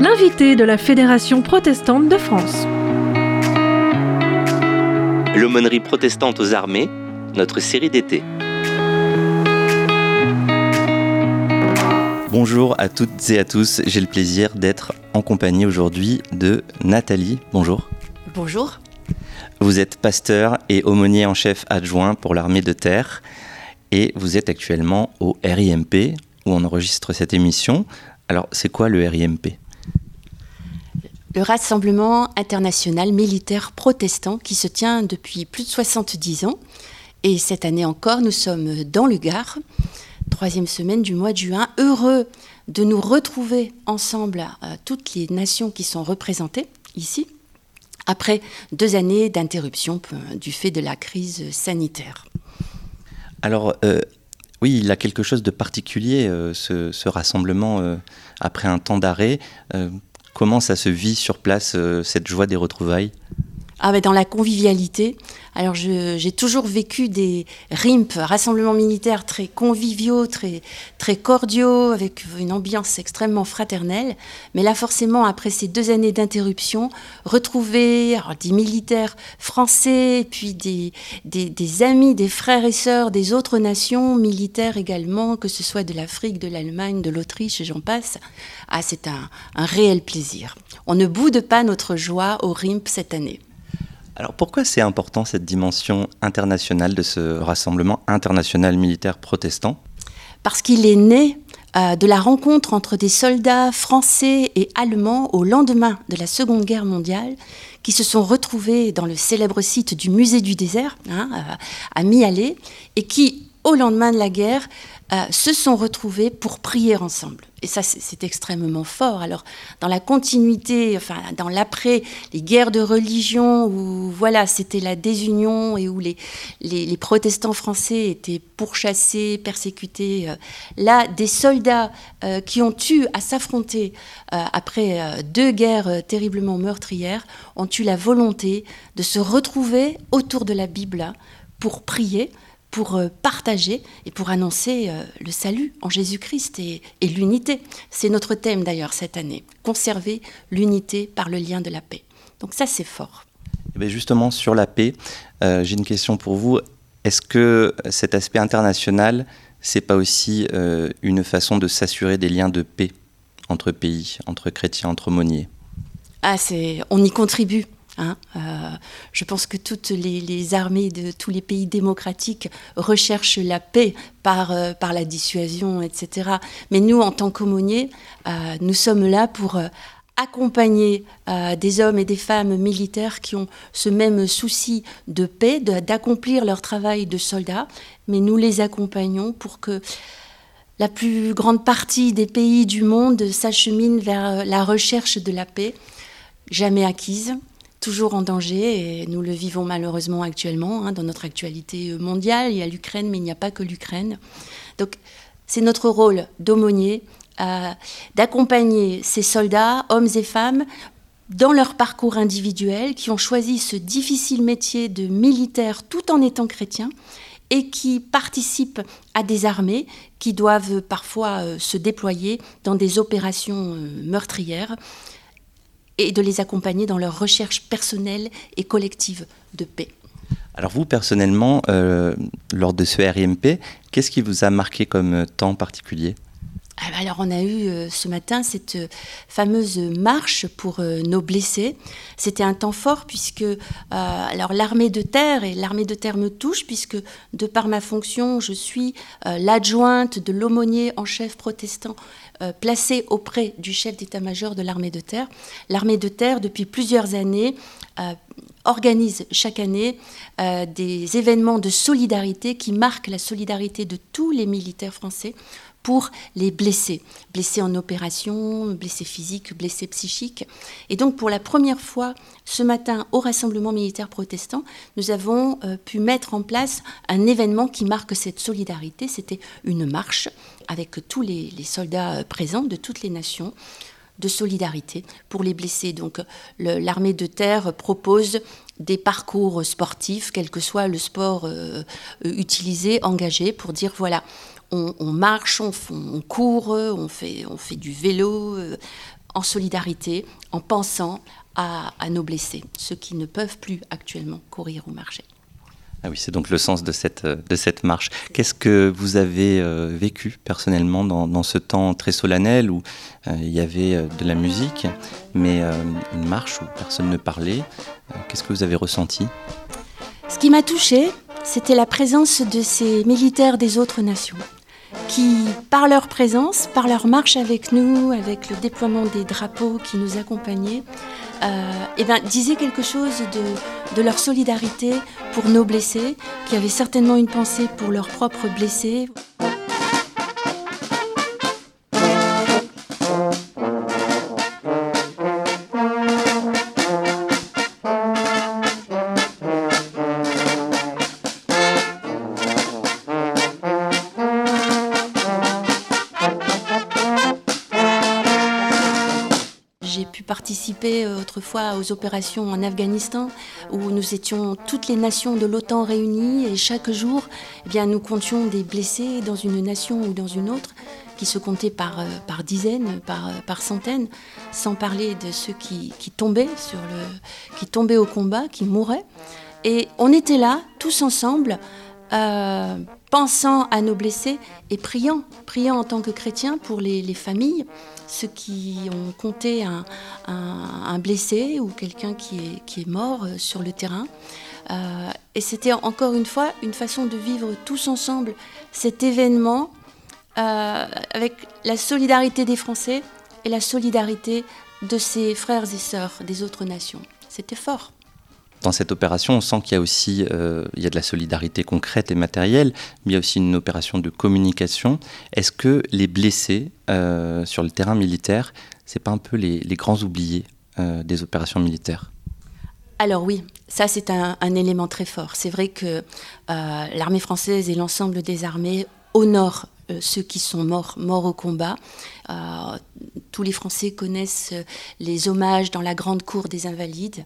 L'invité de la Fédération protestante de France. L'aumônerie protestante aux armées, notre série d'été. Bonjour à toutes et à tous, j'ai le plaisir d'être en compagnie aujourd'hui de Nathalie. Bonjour. Bonjour. Vous êtes pasteur et aumônier en chef adjoint pour l'armée de terre et vous êtes actuellement au RIMP où on enregistre cette émission. Alors c'est quoi le RIMP le Rassemblement international militaire protestant qui se tient depuis plus de 70 ans. Et cette année encore, nous sommes dans le Gard troisième semaine du mois de juin. Heureux de nous retrouver ensemble, euh, toutes les nations qui sont représentées ici, après deux années d'interruption euh, du fait de la crise sanitaire. Alors, euh, oui, il a quelque chose de particulier, ce, rassemblement, après un temps d'arrêt. comment ça se vit sur place, cette joie des retrouvailles? Ah, dans la convivialité. Alors j'ai toujours vécu des RIMP, rassemblements militaires très conviviaux, très, très cordiaux, avec une ambiance extrêmement fraternelle. Mais là forcément, après ces deux années d'interruption, retrouver des militaires français, puis des, des, amis, des frères et sœurs des autres nations militaires également, que ce soit de l'Afrique, de l'Allemagne, de l'Autriche, et j'en passe, ah, c'est un, un réel plaisir. On ne boude pas notre joie au RIMP cette année. Alors pourquoi c'est important cette dimension internationale de ce rassemblement international militaire protestant? Parce qu'il est né euh, de la rencontre entre des soldats français et allemands au lendemain de la Seconde Guerre mondiale qui se sont retrouvés dans le célèbre site du musée du désert hein, euh, à Mialé et qui, au lendemain de la guerre, euh, se sont retrouvés pour prier ensemble. Et ça, c'est extrêmement fort. Alors, dans la continuité, enfin, dans l'après, les guerres de religion, où voilà, c'était la désunion et où les, les, protestants français étaient pourchassés, persécutés, euh, là, des soldats euh, qui ont eu à s'affronter après deux guerres terriblement meurtrières, ont eu la volonté de se retrouver autour de la Bible pour prier pour euh, partager et pour annoncer euh, le salut en Jésus-Christ et, l'unité. C'est notre thème d'ailleurs cette année, conserver l'unité par le lien de la paix. Donc ça c'est fort. Et eh justement sur la paix, euh, j'ai une question pour vous. Est-ce que cet aspect international, c'est pas aussi une façon de s'assurer des liens de paix entre pays, entre chrétiens, entre aumôniers? Ah, on y contribue. Hein, euh, je pense que toutes les, armées de tous les pays démocratiques recherchent la paix par, euh, la dissuasion, etc. Mais nous, en tant qu'aumôniers, euh, nous sommes là pour accompagner des hommes et des femmes militaires qui ont ce même souci de paix, d'accomplir leur travail de soldats, mais nous les accompagnons pour que la plus grande partie des pays du monde s'achemine vers la recherche de la paix, jamais acquise, toujours en danger et nous le vivons malheureusement actuellement hein, dans notre actualité mondiale. Il y a l'Ukraine, mais il n'y a pas que l'Ukraine. Donc c'est notre rôle d'aumônier euh, d'accompagner ces soldats, hommes et femmes, dans leur parcours individuel, qui ont choisi ce difficile métier de militaire tout en étant chrétiens et qui participent à des armées qui doivent parfois euh, se déployer dans des opérations euh, meurtrières et de les accompagner dans leur recherche personnelle et collective de paix. Alors vous, personnellement, euh, lors de ce RIMP, qu'est-ce qui vous a marqué comme temps particulier? Alors on a eu euh, ce matin cette euh, fameuse marche pour nos blessés. C'était un temps fort puisque alors l'armée de terre et l'armée de terre me touche puisque de par ma fonction je suis l'adjointe de l'aumônier en chef protestant euh, placé auprès du chef d'état-major de l'armée de terre. L'armée de terre, depuis plusieurs années, euh, organise chaque année euh, des événements de solidarité qui marquent la solidarité de tous les militaires français pour les blessés, blessés en opération, blessés physiques, blessés psychiques. Et donc pour la première fois ce matin au Rassemblement militaire protestant, nous avons euh, pu mettre en place un événement qui marque cette solidarité. C'était une marche avec tous les, soldats euh, présents de toutes les nations de solidarité pour les blessés. Donc l'armée de terre propose des parcours sportifs, quel que soit le sport euh, utilisé, engagé, pour dire voilà, on, marche, on, on, court, on fait, on fait du vélo en solidarité, en pensant à, nos blessés, ceux qui ne peuvent plus actuellement courir ou marcher. Ah oui, c'est donc le sens de cette, de cette marche. Qu'est-ce que vous avez euh, vécu personnellement dans, ce temps très solennel où euh, il y avait euh, de la musique, mais une marche où personne ne parlait Qu'est-ce que vous avez ressenti? Ce qui m'a touchée, c'était la présence de ces militaires des autres nations qui, par leur présence, par leur marche avec nous, avec le déploiement des drapeaux qui nous accompagnaient, euh, eh ben, disaient quelque chose de, de, leur solidarité pour nos blessés, qui avaient certainement une pensée pour leurs propres blessés. Euh, autrefois aux opérations en Afghanistan, où nous étions toutes les nations de l'OTAN réunies et chaque jour, eh bien, nous comptions des blessés dans une nation ou dans une autre qui se comptaient par, euh, dizaines, par, euh, par centaines, sans parler de ceux qui tombaient au combat, qui mouraient. Et on était là, tous ensemble, pensant à nos blessés et priant, priant en tant que chrétiens pour les, les familles, ceux qui ont compté un, blessé ou quelqu'un qui est, qui est, mort euh, sur le terrain. Euh, et c'était encore une fois une façon de vivre tous ensemble cet événement euh, avec la solidarité des Français et la solidarité de ses frères et sœurs des autres nations. C'était fort dans cette opération, on sent qu'il y a aussi euh, il y a de la solidarité concrète et matérielle, mais il y a aussi une opération de communication. Est-ce que les blessés euh, sur le terrain militaire, c'est pas un peu les, grands oubliés euh, des opérations militaires? Alors oui, ça c'est un, élément très fort. C'est vrai que l'armée française et l'ensemble des armées honorent ceux qui sont morts, morts au combat. Euh, tous les Français connaissent euh, les hommages dans la grande cour des invalides,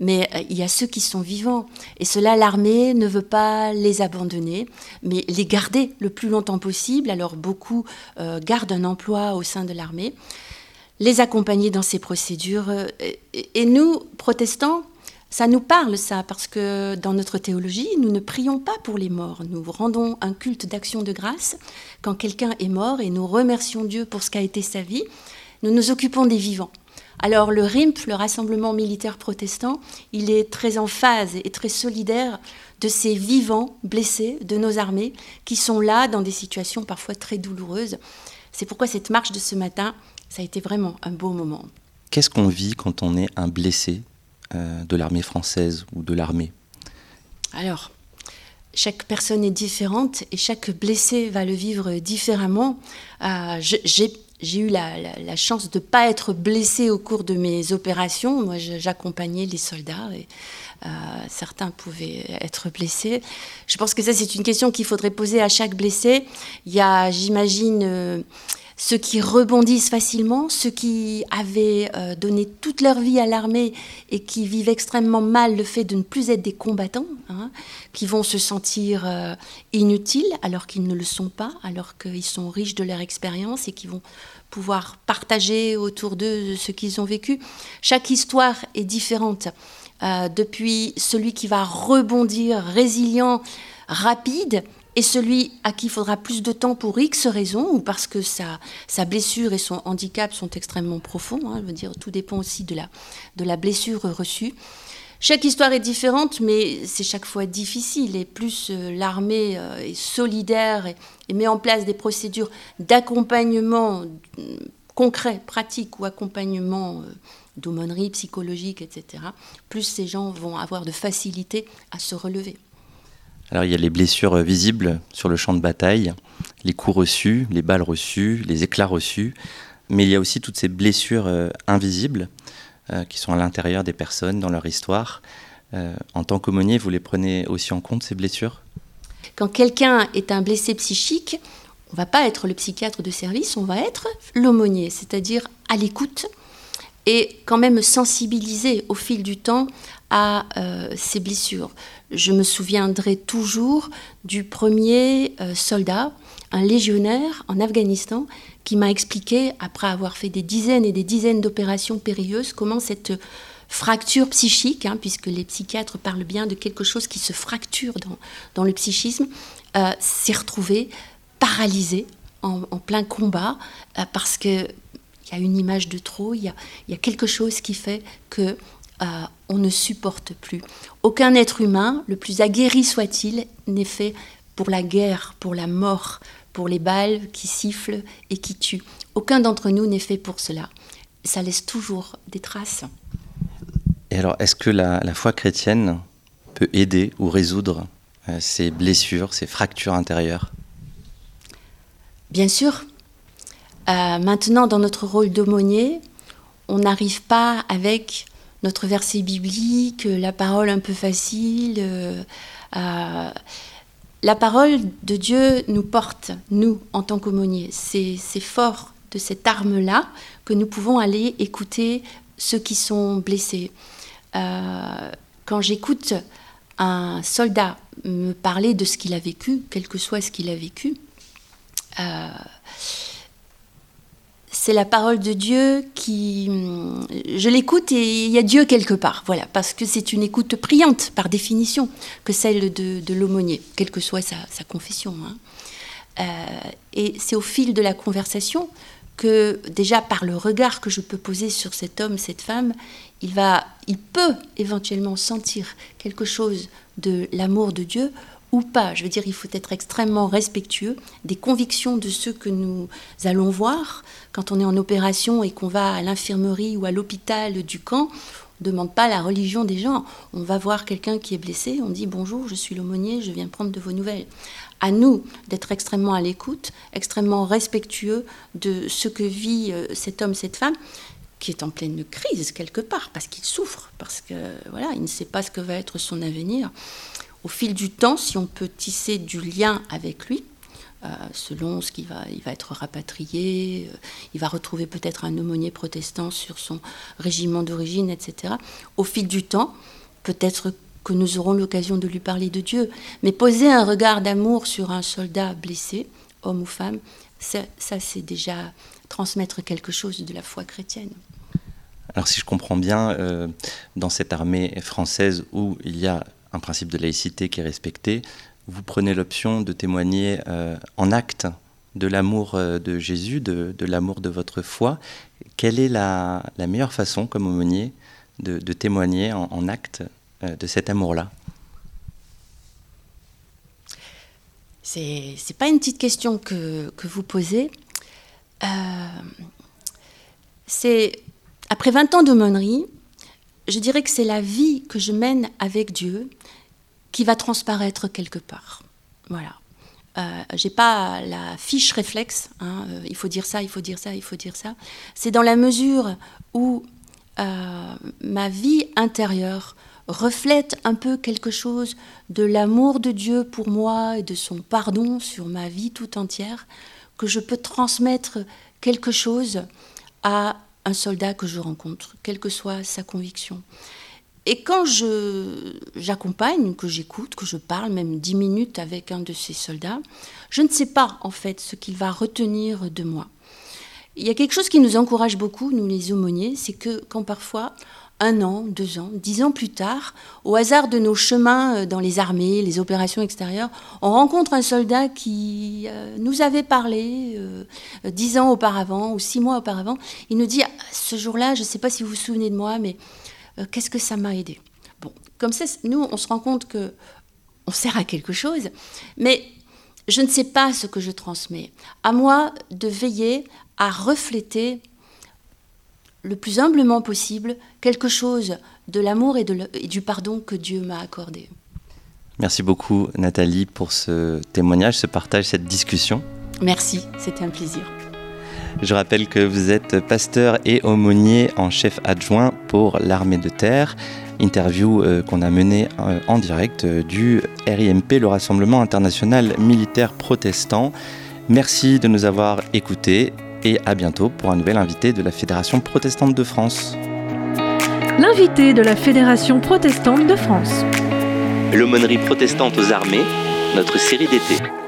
mais il y a ceux qui sont vivants. Et cela, l'armée ne veut pas les abandonner, mais les garder le plus longtemps possible. Alors beaucoup gardent un emploi au sein de l'armée les accompagner dans ces procédures. Et nous, protestants, ça nous parle, ça, parce que dans notre théologie, nous ne prions pas pour les morts. Nous rendons un culte d'action de grâce quand quelqu'un est mort et nous remercions Dieu pour ce qu'a été sa vie. Nous nous occupons des vivants. Alors le RIMP, le Rassemblement militaire protestant, il est très en phase et très solidaire de ces vivants blessés de nos armées qui sont là dans des situations parfois très douloureuses. C'est pourquoi cette marche de ce matin, ça a été vraiment un beau moment. Qu'est-ce qu'on vit quand on est un blessé de l'armée française ou de l'armée Alors, chaque personne est différente et chaque blessé va le vivre différemment. Euh, j'ai eu la, chance de ne pas être blessé au cours de mes opérations. Moi, j'accompagnais les soldats et euh, certains pouvaient être blessés. Je pense que ça, c'est une question qu'il faudrait poser à chaque blessé. Il y a, j'imagine, ceux qui rebondissent facilement, ceux qui avaient euh, donné toute leur vie à l'armée et qui vivent extrêmement mal le fait de ne plus être des combattants, hein, qui vont se sentir euh, inutiles alors qu'ils ne le sont pas, alors qu'ils sont riches de leur expérience et qui vont pouvoir partager autour d'eux ce qu'ils ont vécu. Chaque histoire est différente. Euh, depuis celui qui va rebondir, résilient, rapide, et celui à qui il faudra plus de temps pour X raisons, ou parce que sa, sa blessure et son handicap sont extrêmement profonds, hein, je veux dire, tout dépend aussi de la, de la blessure reçue. Chaque histoire est différente, mais c'est chaque fois difficile. Et plus euh, l'armée euh, est solidaire et, met en place des procédures d'accompagnement euh, concret, pratique ou accompagnement d'aumônerie psychologique, etc., plus ces gens vont avoir de facilité à se relever. Alors il y a les blessures visibles sur le champ de bataille, les coups reçus, les balles reçues, les éclats reçus, mais il y a aussi toutes ces blessures euh, invisibles euh, qui sont à l'intérieur des personnes dans leur histoire. Euh, en tant qu'aumônier, vous les prenez aussi en compte ces blessures? Quand quelqu'un est un blessé psychique, on va pas être le psychiatre de service, on va être l'aumônier, c'est-à-dire à l'écoute et quand même sensibiliser au fil du temps à ces blessures. Je me souviendrai toujours du premier euh, soldat un légionnaire en Afghanistan qui m'a expliqué, après avoir fait des dizaines et des dizaines d'opérations périlleuses, comment cette fracture psychique, hein, puisque les psychiatres parlent bien de quelque chose qui se fracture dans, le psychisme, euh, s'est retrouvé paralysé en, plein combat euh, parce qu'il y a une image de trop, il y a, quelque chose qui fait que euh, on ne supporte plus. Aucun être humain, le plus aguerri soit-il, n'est fait pour la guerre, pour la mort, pour les balles qui sifflent et qui tuent. Aucun d'entre nous n'est fait pour cela. Ça laisse toujours des traces. Et alors, est-ce que la, foi chrétienne peut aider ou résoudre euh, ces blessures, ces fractures intérieures? Bien sûr. Euh, maintenant, dans notre rôle d'aumônier, on n'arrive pas avec notre verset biblique, la parole un peu facile. Euh, la parole de Dieu nous porte, nous, en tant qu'aumôniers. C'est fort de cette arme-là que nous pouvons aller écouter ceux qui sont blessés. Euh, quand j'écoute un soldat me parler de ce qu'il a vécu, quel que soit ce qu'il a vécu, euh, c'est la parole de Dieu qui... Je l'écoute et il y a Dieu quelque part, voilà, parce que c'est une écoute priante par définition que celle de, l'aumônier, quelle que soit sa, confession. Hein. Euh, et c'est au fil de la conversation que déjà par le regard que je peux poser sur cet homme, cette femme, il, va, il peut éventuellement sentir quelque chose de l'amour de Dieu ou pas. Je veux dire, il faut être extrêmement respectueux des convictions de ceux que nous allons voir. Quand on est en opération et qu'on va à l'infirmerie ou à l'hôpital du camp, on ne demande pas la religion des gens. On va voir quelqu'un qui est blessé, on dit bonjour, je suis l'aumônier, je viens prendre de vos nouvelles. À nous d'être extrêmement à l'écoute, extrêmement respectueux de ce que vit euh, cet homme, cette femme qui est en pleine crise quelque part, parce qu'il souffre, parce que voilà, il ne sait pas ce que va être son avenir au fil du temps, si on peut tisser du lien avec lui, euh, selon ce qu'il va, il va être rapatrié, euh, il va retrouver peut-être un aumônier protestant sur son régiment d'origine, etc. Au fil du temps, peut-être que nous aurons l'occasion de lui parler de Dieu, mais poser un regard d'amour sur un soldat blessé, homme ou femme, ça, c'est déjà transmettre quelque chose de la foi chrétienne. Alors si je comprends bien, euh, dans cette armée française où il y a un principe de laïcité qui est respecté, vous prenez l'option de témoigner euh, en acte de l'amour euh, de Jésus, de, l'amour de votre foi. Quelle est la, meilleure façon, comme aumônier, de, témoigner en, acte euh, de cet amour-là? C'est n'est pas une petite question que, vous posez. après 20 ans d'aumônerie, je dirais que c'est la vie que je mène avec Dieu qui va transparaître quelque part. Voilà. Euh, j'ai pas la fiche réflexe, hein, euh, il faut dire ça, il faut dire ça, il faut dire ça. C'est dans la mesure où euh, ma vie intérieure reflète un peu quelque chose de l'amour de Dieu pour moi et de son pardon sur ma vie tout entière, que je peux transmettre quelque chose à un soldat que je rencontre, quelle que soit sa conviction. Et quand j'accompagne, que j'écoute, que je parle même dix minutes avec un de ces soldats, je ne sais pas en fait ce qu'il va retenir de moi. Il y a quelque chose qui nous encourage beaucoup, nous les aumôniers, c'est que quand parfois un an, deux ans, dix ans plus tard, au hasard de nos chemins euh, dans les armées, les opérations extérieures, on rencontre un soldat qui euh, nous avait parlé euh, dix ans auparavant ou six mois auparavant. Il nous dit, ah, ce jour-là, je ne sais pas si vous vous souvenez de moi, mais qu'est-ce que ça m'a aidé? Bon, comme ça, nous, on se rend compte que on sert à quelque chose, mais je ne sais pas ce que je transmets. À moi de veiller à refléter le plus humblement possible quelque chose de l'amour et, du pardon que Dieu m'a accordé. Merci beaucoup Nathalie pour ce témoignage, ce partage, cette discussion. Merci, c'était un plaisir. Je rappelle que vous êtes pasteur et aumônier en chef adjoint pour l'armée de terre. Interview euh, qu'on a menée euh, en direct euh, du RIMP, le Rassemblement international militaire protestant. Merci de nous avoir écoutés et à bientôt pour un nouvel invité de la Fédération protestante de France. L'invité de la Fédération protestante de France. L'aumônerie protestante aux armées, notre série d'été.